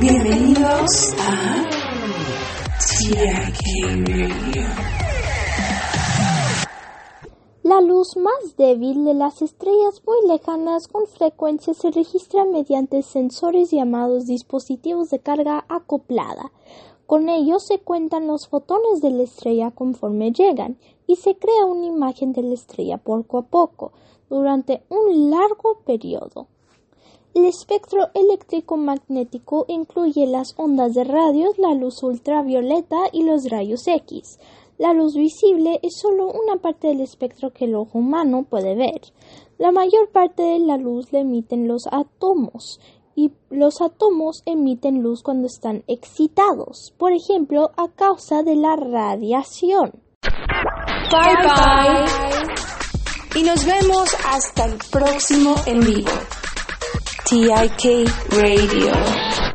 Bienvenidos a. La luz más débil de las estrellas muy lejanas con frecuencia se registra mediante sensores llamados dispositivos de carga acoplada. Con ellos se cuentan los fotones de la estrella conforme llegan y se crea una imagen de la estrella poco a poco durante un largo periodo. El espectro eléctrico magnético incluye las ondas de radio, la luz ultravioleta y los rayos X. La luz visible es solo una parte del espectro que el ojo humano puede ver. La mayor parte de la luz la emiten los átomos y los átomos emiten luz cuando están excitados, por ejemplo, a causa de la radiación. Bye bye. Y nos vemos hasta el próximo en vivo. TIK Radio.